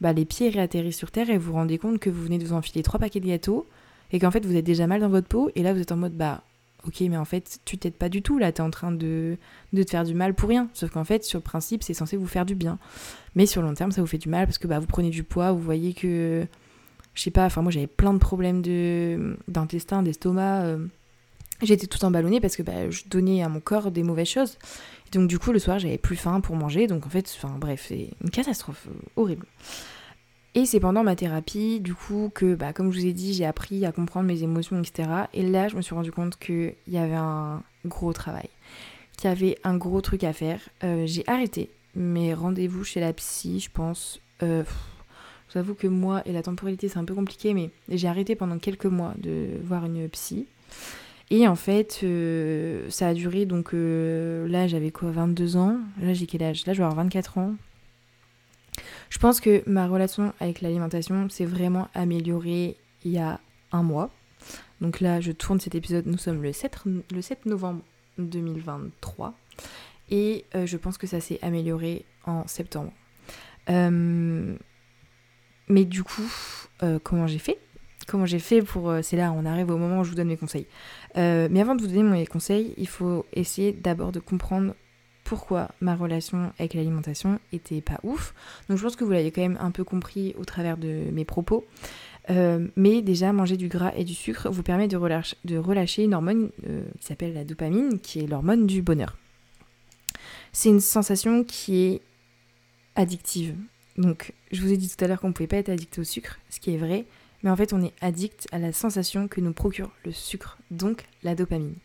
bah, les pieds réatterrissent sur terre et vous vous rendez compte que vous venez de vous enfiler trois paquets de gâteaux et qu'en fait vous êtes déjà mal dans votre peau et là vous êtes en mode bah ok mais en fait tu t'aides pas du tout là t'es en train de, de te faire du mal pour rien. Sauf qu'en fait sur le principe c'est censé vous faire du bien. Mais sur le long terme ça vous fait du mal parce que bah vous prenez du poids vous voyez que je sais pas enfin moi j'avais plein de problèmes de d'intestin d'estomac euh, j'étais tout emballonnée parce que bah, je donnais à mon corps des mauvaises choses. Et donc du coup le soir j'avais plus faim pour manger. Donc en fait enfin bref c'est une catastrophe euh, horrible et c'est pendant ma thérapie, du coup, que, bah, comme je vous ai dit, j'ai appris à comprendre mes émotions, etc. Et là, je me suis rendu compte qu'il y avait un gros travail, qu'il y avait un gros truc à faire. Euh, j'ai arrêté mes rendez-vous chez la psy, je pense. Euh, J'avoue que moi et la temporalité, c'est un peu compliqué, mais j'ai arrêté pendant quelques mois de voir une psy. Et en fait, euh, ça a duré, donc euh, là j'avais quoi, 22 ans? Là j'ai quel âge? Là je vais avoir 24 ans. Je pense que ma relation avec l'alimentation s'est vraiment améliorée il y a un mois. Donc là, je tourne cet épisode, nous sommes le 7, le 7 novembre 2023. Et euh, je pense que ça s'est amélioré en septembre. Euh, mais du coup, euh, comment j'ai fait? Comment j'ai fait pour... c'est là, on arrive au moment où je vous donne mes conseils. mais avant de vous donner mes conseils, il faut essayer d'abord de comprendre pourquoi ma relation avec l'alimentation était pas ouf. Donc je pense que vous l'avez quand même un peu compris au travers de mes propos. Euh, mais déjà, manger du gras et du sucre vous permet de, relâcher, une hormone euh, qui s'appelle la dopamine, qui est l'hormone du bonheur. C'est une sensation qui est addictive. Donc, je vous ai dit tout à l'heure qu'on ne pouvait pas être addict au sucre, ce qui est vrai, mais en fait, on est addict à la sensation que nous procure le sucre, donc la dopamine.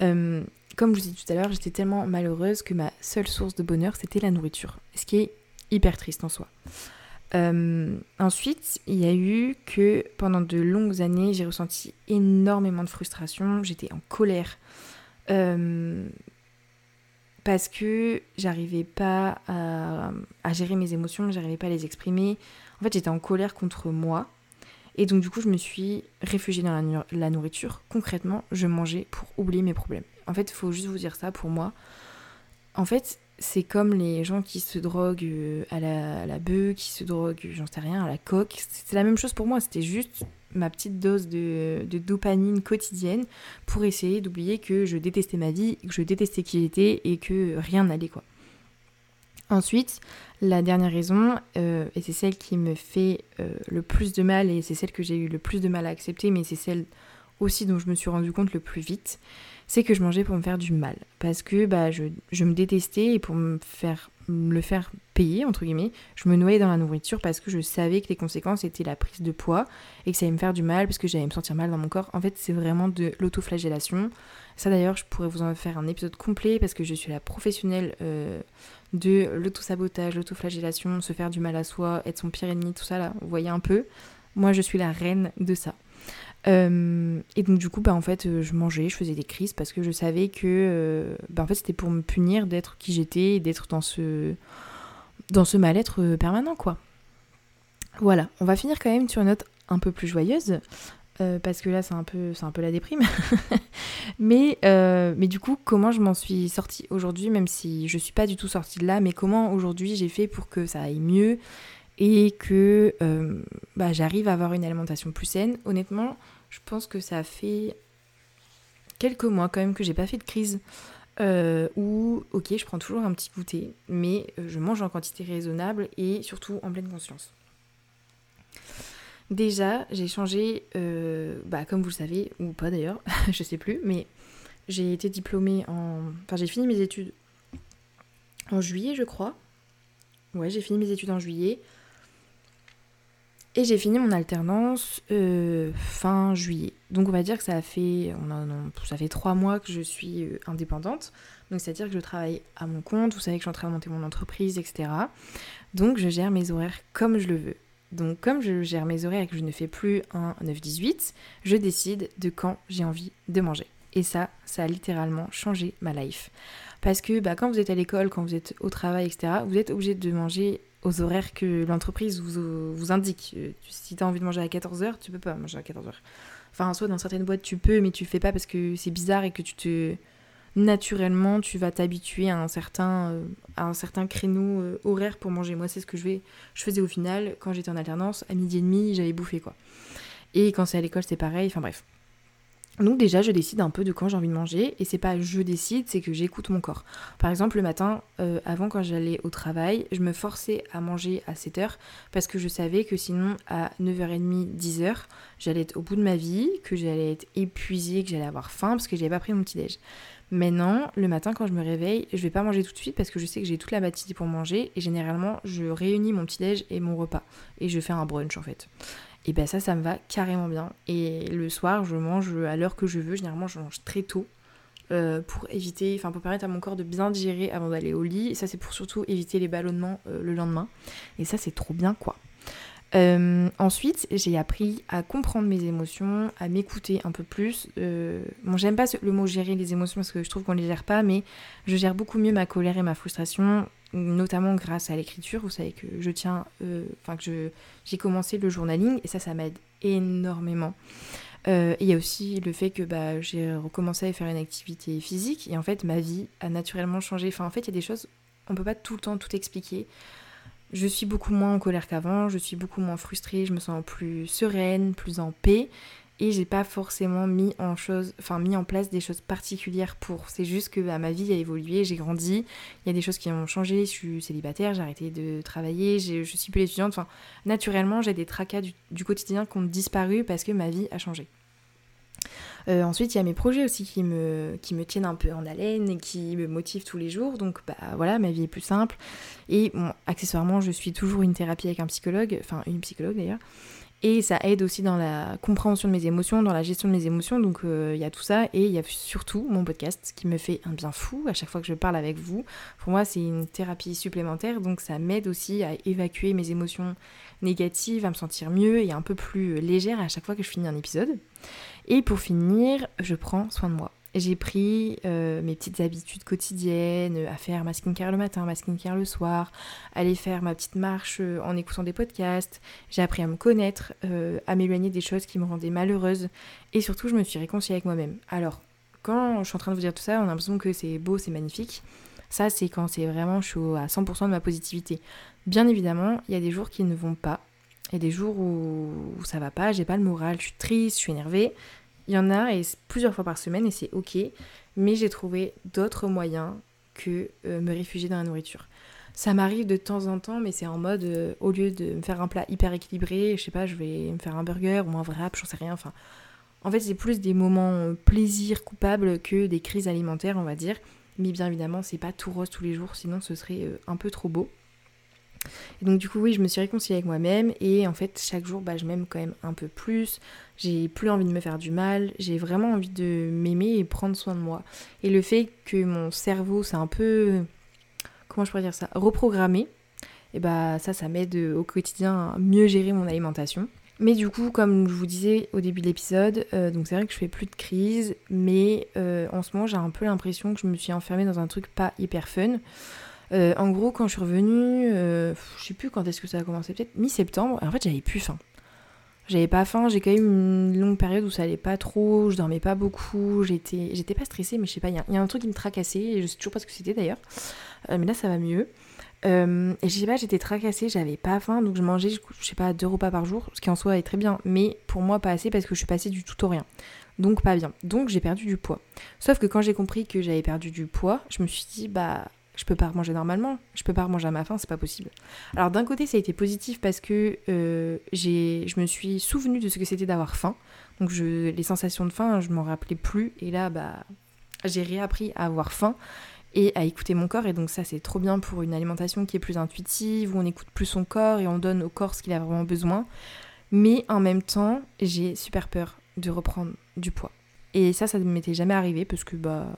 Euh, comme je vous ai dit tout à l'heure, j'étais tellement malheureuse que ma seule source de bonheur, c'était la nourriture. Ce qui est hyper triste en soi. Euh, ensuite, il y a eu que pendant de longues années, j'ai ressenti énormément de frustration. J'étais en colère. Euh, parce que j'arrivais pas à, à, gérer mes émotions, j'arrivais pas à les exprimer. En fait, j'étais en colère contre moi. Et donc, du coup, je me suis réfugiée dans la, nourriture. Concrètement, je mangeais pour oublier mes problèmes. En fait, il faut juste vous dire ça pour moi. En fait, c'est comme les gens qui se droguent euh, à la, à bœuf, qui se droguent, j'en sais rien, à la coque. C'est la même chose pour moi. C'était juste ma petite dose de, de dopamine quotidienne pour essayer d'oublier que je détestais ma vie, que je détestais qui j'étais et que rien n'allait quoi. Ensuite, la dernière raison, euh, et c'est celle qui me fait euh, le plus de mal et c'est celle que j'ai eu le plus de mal à accepter, mais c'est celle aussi dont je me suis rendu compte le plus vite, c'est que je mangeais pour me faire du mal. Parce que bah, je, me détestais et pour me faire le faire payer, entre guillemets, je me noyais dans la nourriture parce que je savais que les conséquences étaient la prise de poids et que ça allait me faire du mal parce que j'allais me sentir mal dans mon corps. En fait, c'est vraiment de l'autoflagellation. Ça d'ailleurs, je pourrais vous en faire un épisode complet parce que je suis la professionnelle euh, de l'autosabotage, l'autoflagellation, se faire du mal à soi, être son pire ennemi, tout ça là, vous voyez un peu. Moi, je suis la reine de ça. Euh, et donc du coup, bah, en fait, euh, je mangeais, je faisais des crises parce que je savais que euh, bah, en fait, c'était pour me punir d'être qui j'étais et d'être dans ce, dans ce mal-être permanent, quoi. Voilà, on va finir quand même sur une note un peu plus joyeuse. parce que là c'est un peu un peu la déprime mais mais du coup comment je m'en suis sortie aujourd'hui même si je suis pas du tout sortie de là mais comment aujourd'hui j'ai fait pour que ça aille mieux et que bah, j'arrive à avoir une alimentation plus saine? Honnêtement, je pense que ça fait quelques mois quand même que j'ai pas fait de crise. Euh, où, ok, je prends toujours un petit goûter, mais euh, je mange en quantité raisonnable et surtout en pleine conscience. Déjà, j'ai changé, euh, bah, comme vous le savez, ou pas d'ailleurs, je sais plus, mais j'ai été diplômée en. Enfin, j'ai fini mes études en juillet, je crois. Ouais, j'ai fini mes études en juillet. Et j'ai fini mon alternance euh, fin juillet. Donc on va dire que ça fait, ça fait trois mois que je suis euh, indépendante. Donc c'est-à-dire que je travaille à mon compte, vous savez que je suis en train de monter mon entreprise, etc. Donc je gère mes horaires comme je le veux. Donc comme je gère mes horaires et que je ne fais plus un 9-18, je décide de quand j'ai envie de manger. Et ça, ça a littéralement changé ma life. Parce que bah, quand vous êtes à l'école, quand vous êtes au travail, etc., vous êtes obligé de manger aux horaires que l'entreprise vous, vous, indique. Euh, si tu as envie de manger à 14h, tu peux pas manger à 14h. Enfin, soit dans certaines boîtes, tu peux, mais tu fais pas parce que c'est bizarre et que tu te. Naturellement, tu vas t'habituer à un certain, euh, à un certain créneau euh, horaire pour manger. Moi, c'est ce que je, je faisais au final quand j'étais en alternance. À midi et demi, j'avais bouffé quoi. Et quand c'est à l'école, c'est pareil. Enfin bref. Donc déjà, je décide un peu de quand j'ai envie de manger, et c'est pas je décide, c'est que j'écoute mon corps. Par exemple, le matin, euh, avant quand j'allais au travail, je me forçais à manger à 7h, parce que je savais que sinon, à 9h30, 10h, j'allais être au bout de ma vie, que j'allais être épuisée, que j'allais avoir faim, parce que j'avais pas pris mon petit-déj. Maintenant, le matin quand je me réveille, je vais pas manger tout de suite parce que je sais que j'ai toute la matinée pour manger et généralement je réunis mon petit-déj et mon repas et je fais un brunch en fait et ben ça, ça me va carrément bien. Et le soir, je mange à l'heure que je veux. Généralement, je mange très tôt euh, pour éviter, enfin pour permettre à mon corps de bien digérer avant d'aller au lit. Ça, c'est pour surtout éviter les ballonnements euh, le lendemain. Et ça, c'est trop bien, quoi. Euh, ensuite, j'ai appris à comprendre mes émotions, à m'écouter un peu plus. bon, j'aime pas le mot gérer les émotions parce que je trouve qu'on les gère pas, mais je gère beaucoup mieux ma colère et ma frustration notamment grâce à l'écriture. Vous savez que je tiens, euh, enfin que j'ai commencé le journaling et ça, ça m'aide énormément. Euh, il y a aussi le fait que bah, j'ai recommencé à faire une activité physique et en fait ma vie a naturellement changé. Enfin en fait il y a des choses, on peut pas tout le temps tout expliquer. Je suis beaucoup moins en colère qu'avant, je suis beaucoup moins frustrée, je me sens plus sereine, plus en paix et j'ai pas forcément mis en chose, enfin mis en place des choses particulières pour. C'est juste que bah, ma vie a évolué, j'ai grandi, il y a des choses qui ont changé, je suis célibataire, j'ai arrêté de travailler, je suis plus étudiante. Enfin, naturellement, j'ai des tracas du, quotidien qui ont disparu parce que ma vie a changé. Euh, ensuite, il y a mes projets aussi qui me, tiennent un peu en haleine et qui me motivent tous les jours. Donc, bah voilà, ma vie est plus simple. Et accessoirement, je suis toujours une thérapie avec un psychologue, enfin une psychologue d'ailleurs. Et ça aide aussi dans la compréhension de mes émotions, dans la gestion de mes émotions. Donc euh, il y a tout ça. Et il y a surtout mon podcast qui me fait un bien fou à chaque fois que je parle avec vous. Pour moi, c'est une thérapie supplémentaire. Donc ça m'aide aussi à évacuer mes émotions négatives, à me sentir mieux et un peu plus légère à chaque fois que je finis un épisode. Et pour finir, je prends soin de moi j'ai pris euh, mes petites habitudes quotidiennes, à faire ma skincare le matin, ma skincare le soir, aller faire ma petite marche euh, en écoutant des podcasts. J'ai appris à me connaître, euh, à m'éloigner des choses qui me rendaient malheureuse. Et surtout, je me suis réconciliée avec moi-même. Alors, quand je suis en train de vous dire tout ça, on a l'impression que c'est beau, c'est magnifique. Ça, c'est quand c'est vraiment, suis à 100% de ma positivité. Bien évidemment, il y a des jours qui ne vont pas. Il y a des jours où, où ça va pas, j'ai pas le moral, je suis triste, je suis énervée. Il y en a et plusieurs fois par semaine et c'est ok, mais j'ai trouvé d'autres moyens que euh, me réfugier dans la nourriture. Ça m'arrive de temps en temps, mais c'est en mode, euh, au lieu de me faire un plat hyper équilibré, je sais pas, je vais me faire un burger ou un wrap, j'en sais rien. Enfin, en fait, c'est plus des moments euh, plaisir coupable que des crises alimentaires, on va dire. Mais bien évidemment, c'est pas tout rose tous les jours, sinon ce serait un peu trop beau. Et donc du coup oui, je me suis réconciliée avec moi-même et en fait chaque jour bah, je m'aime quand même un peu plus. J'ai plus envie de me faire du mal, j'ai vraiment envie de m'aimer et prendre soin de moi. Et le fait que mon cerveau c'est un peu comment je pourrais dire ça, reprogrammé, et bah ça ça m'aide au quotidien à mieux gérer mon alimentation. Mais du coup, comme je vous disais au début de l'épisode, euh, donc c'est vrai que je fais plus de crise, mais euh, en ce moment j'ai un peu l'impression que je me suis enfermée dans un truc pas hyper fun. Euh, en gros, quand je suis revenue, euh, je sais plus quand est-ce que ça a commencé, peut-être mi-septembre, en fait j'avais plus faim. J'avais pas faim, j'ai quand même une longue période où ça allait pas trop, je dormais pas beaucoup, j'étais, j'étais pas stressée, mais je sais pas, il y, a un truc qui me tracassait, et je sais toujours pas ce que c'était d'ailleurs, euh, mais là ça va mieux. et je sais pas, j'étais tracassée, j'avais pas faim, donc je mangeais, je sais pas, deux repas par jour, ce qui en soi est très bien, mais pour moi pas assez parce que je suis passée du tout au rien. Donc pas bien. Donc j'ai perdu du poids. Sauf que quand j'ai compris que j'avais perdu du poids, je me suis dit, bah je peux pas manger normalement, je peux pas manger à ma faim, c'est pas possible. Alors d'un côté, ça a été positif parce que euh, je me suis souvenu de ce que c'était d'avoir faim. Donc les sensations de faim, je m'en rappelais plus. Et là, bah, j'ai réappris à avoir faim et à écouter mon corps. Et donc ça, c'est trop bien pour une alimentation qui est plus intuitive, où on écoute plus son corps et on donne au corps ce qu'il a vraiment besoin. Mais en même temps, j'ai super peur de reprendre du poids. Et ça, ça ne m'était jamais arrivé parce que bah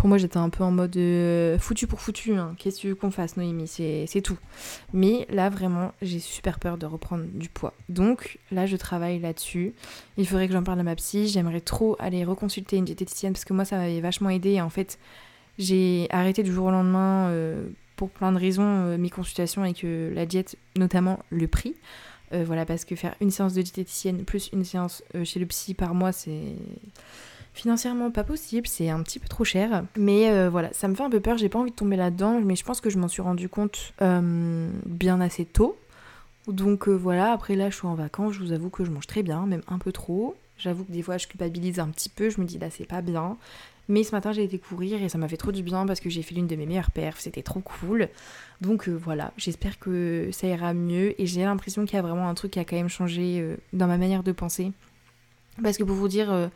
pour moi, j'étais un peu en mode euh, foutu pour foutu. Hein. Qu'est-ce que tu veux qu'on fasse, Noémie? C'est tout. Mais là, vraiment, j'ai super peur de reprendre du poids. Donc là, je travaille là-dessus. Il faudrait que j'en parle à ma psy. J'aimerais trop aller reconsulter une diététicienne parce que moi, ça m'avait vachement aidé. En fait, j'ai arrêté du jour au lendemain euh, pour plein de raisons euh, mes consultations et que la diète, notamment le prix. voilà, parce que faire une séance de diététicienne plus une séance chez le psy par mois, c'est Financièrement, pas possible, c'est un petit peu trop cher. Mais euh, voilà, ça me fait un peu peur, j'ai pas envie de tomber là-dedans, mais je pense que je m'en suis rendu compte euh, bien assez tôt. Donc euh, voilà, après là, je suis en vacances, je vous avoue que je mange très bien, même un peu trop. J'avoue que des fois, je culpabilise un petit peu, je me dis là, c'est pas bien. Mais ce matin, j'ai été courir et ça m'a fait trop du bien parce que j'ai fait l'une de mes meilleures perfs, c'était trop cool. Donc voilà, j'espère que ça ira mieux et j'ai l'impression qu'il y a vraiment un truc qui a quand même changé dans ma manière de penser. Parce que pour vous dire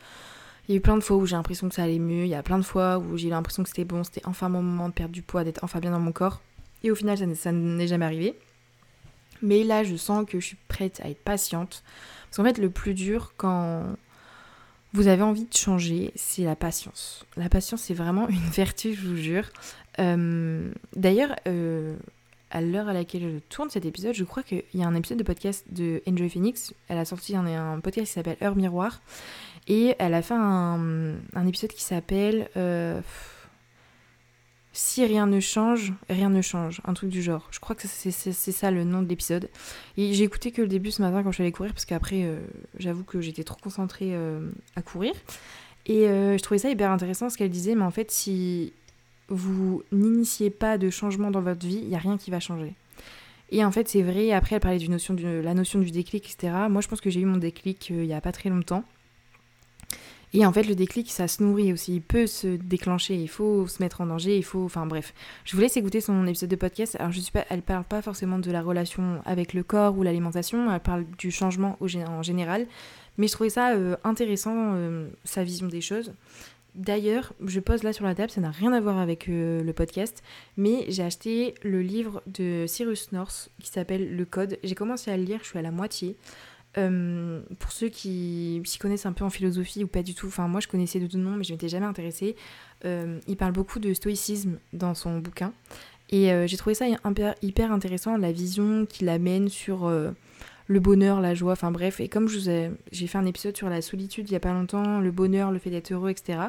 il y a eu plein de fois où j'ai l'impression que ça allait mieux, il y a plein de fois où j'ai l'impression que c'était bon, c'était enfin mon moment de perdre du poids, d'être enfin bien dans mon corps. Et au final, ça, n'est jamais arrivé. Mais là, je sens que je suis prête à être patiente. Parce qu'en fait, le plus dur quand vous avez envie de changer, c'est la patience. La patience, c'est vraiment une vertu, je vous jure. Euh, d'ailleurs, euh, à l'heure à laquelle je tourne cet épisode, je crois qu'il y a un épisode de podcast de Enjoy Phoenix. Elle a sorti un, un podcast qui s'appelle Heure Miroir. Et elle a fait un, épisode qui s'appelle euh, Si rien ne change, rien ne change. Un truc du genre. Je crois que c'est ça le nom de l'épisode. Et j'ai écouté que le début ce matin quand je suis allée courir, parce qu'après, euh, j'avoue que j'étais trop concentrée euh, à courir. Et je trouvais ça hyper intéressant ce qu'elle disait, mais en fait, si vous n'initiez pas de changement dans votre vie, il n'y a rien qui va changer. Et en fait, c'est vrai, après, elle parlait de, la notion du déclic, etc. Moi, je pense que j'ai eu mon déclic il n'y a pas très longtemps. Et en fait, le déclic, ça se nourrit aussi. Il peut se déclencher, il faut se mettre en danger, il faut. Enfin bref. Je vous laisse écouter son épisode de podcast. Alors, je suis pas, elle parle pas forcément de la relation avec le corps ou l'alimentation, elle parle du changement en général. Mais je trouvais ça euh, intéressant, euh, sa vision des choses. D'ailleurs, je pose là sur la table, ça n'a rien à voir avec euh, le podcast, mais j'ai acheté le livre de Cyrus North qui s'appelle Le Code. J'ai commencé à le lire, je suis à la moitié. Euh, pour ceux qui s'y connaissent un peu en philosophie ou pas du tout, enfin moi je connaissais de tout nom mais je m'étais jamais intéressée. Euh, il parle beaucoup de stoïcisme dans son bouquin et euh, j'ai trouvé ça hyper, intéressant, la vision qu'il amène sur le bonheur, la joie, enfin bref. Et comme j'ai fait un épisode sur la solitude il y a pas longtemps, le bonheur, le fait d'être heureux, etc.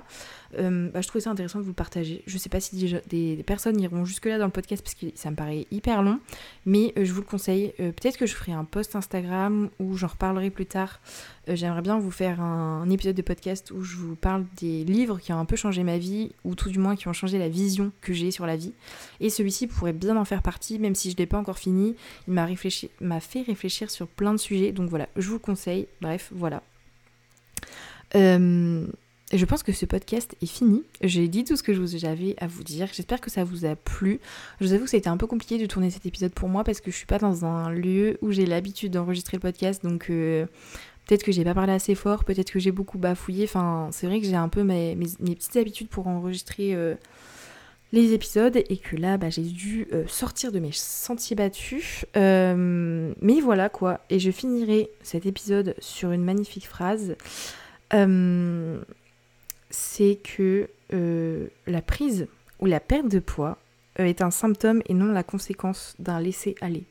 Euh, bah, je trouvais ça intéressant de vous partager. Je sais pas si des, personnes iront jusque-là dans le podcast parce que ça me paraît hyper long, mais euh, je vous le conseille. Euh, peut-être que je ferai un post Instagram où j'en reparlerai plus tard. J'aimerais bien vous faire un, épisode de podcast où je vous parle des livres qui ont un peu changé ma vie, ou tout du moins qui ont changé la vision que j'ai sur la vie. Et celui-ci pourrait bien en faire partie, même si je ne l'ai pas encore fini. Il m'a fait réfléchir sur plein de sujets, donc voilà, je vous le conseille. Bref, voilà. Euh, je pense que ce podcast est fini. J'ai dit tout ce que j'avais à vous dire. J'espère que ça vous a plu. Je vous avoue que ça a été un peu compliqué de tourner cet épisode pour moi parce que je suis pas dans un lieu où j'ai l'habitude d'enregistrer le podcast. Donc euh, peut-être que j'ai pas parlé assez fort, peut-être que j'ai beaucoup bafouillé. Enfin, c'est vrai que j'ai un peu mes, petites habitudes pour enregistrer euh, les épisodes et que là, bah, j'ai dû euh, sortir de mes sentiers battus. mais voilà quoi. Et je finirai cet épisode sur une magnifique phrase c'est que euh, la prise ou la perte de poids euh, est un symptôme et non la conséquence d'un laisser-aller.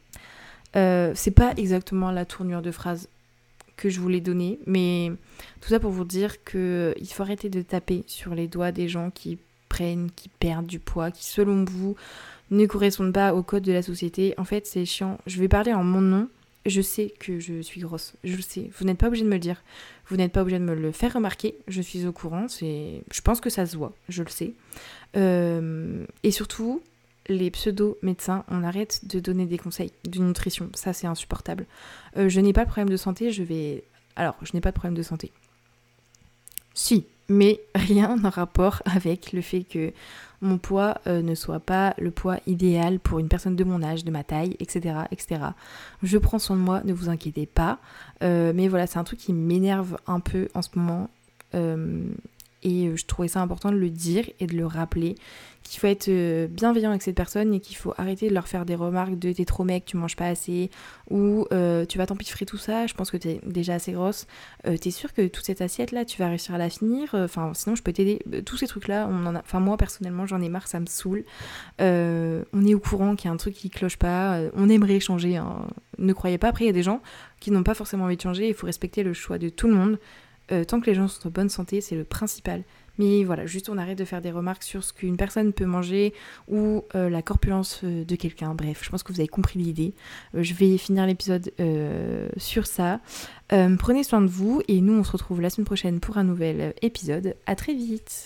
Euh, c'est pas exactement la tournure de phrase que je voulais donner, mais tout ça pour vous dire qu'il faut arrêter de taper sur les doigts des gens qui prennent, qui perdent du poids, qui selon vous ne correspondent pas au code de la société. En fait, c'est chiant. Je vais parler en mon nom je sais que je suis grosse, je le sais. Vous n'êtes pas obligé de me le dire, vous n'êtes pas obligé de me le faire remarquer. Je suis au courant, c'est, je pense que ça se voit, je le sais. Euh, et surtout, les pseudo médecins, on arrête de donner des conseils de nutrition. Ça, c'est insupportable. Euh, je n'ai pas de problème de santé, je vais. Alors, je n'ai pas de problème de santé. Si, mais rien en rapport avec le fait que mon poids euh, ne soit pas le poids idéal pour une personne de mon âge, de ma taille, etc. etc. Je prends soin de moi, ne vous inquiétez pas. Euh, mais voilà, c'est un truc qui m'énerve un peu en ce moment. Euh, et je trouvais ça important de le dire et de le rappeler qu'il faut être euh, bienveillant avec cette personne et qu'il faut arrêter de leur faire des remarques de t'es trop mec, tu manges pas assez, ou euh, tu vas t'empiffrer tout ça, je pense que t'es déjà assez grosse, euh, t'es sûr que toute cette assiette là, tu vas réussir à la finir, enfin sinon je peux t'aider. Tous ces trucs là, on en a, enfin moi personnellement j'en ai marre, ça me saoule. on est au courant qu'il y a un truc qui cloche pas, on aimerait changer, hein. ne croyez pas. Après il y a des gens qui n'ont pas forcément envie de changer, il faut respecter le choix de tout le monde. Tant que les gens sont en bonne santé, c'est le principal. Mais voilà, juste on arrête de faire des remarques sur ce qu'une personne peut manger ou euh, la corpulence euh, de quelqu'un. Bref, je pense que vous avez compris l'idée. Euh, je vais finir l'épisode sur ça. prenez soin de vous et nous on se retrouve la semaine prochaine pour un nouvel épisode. À très vite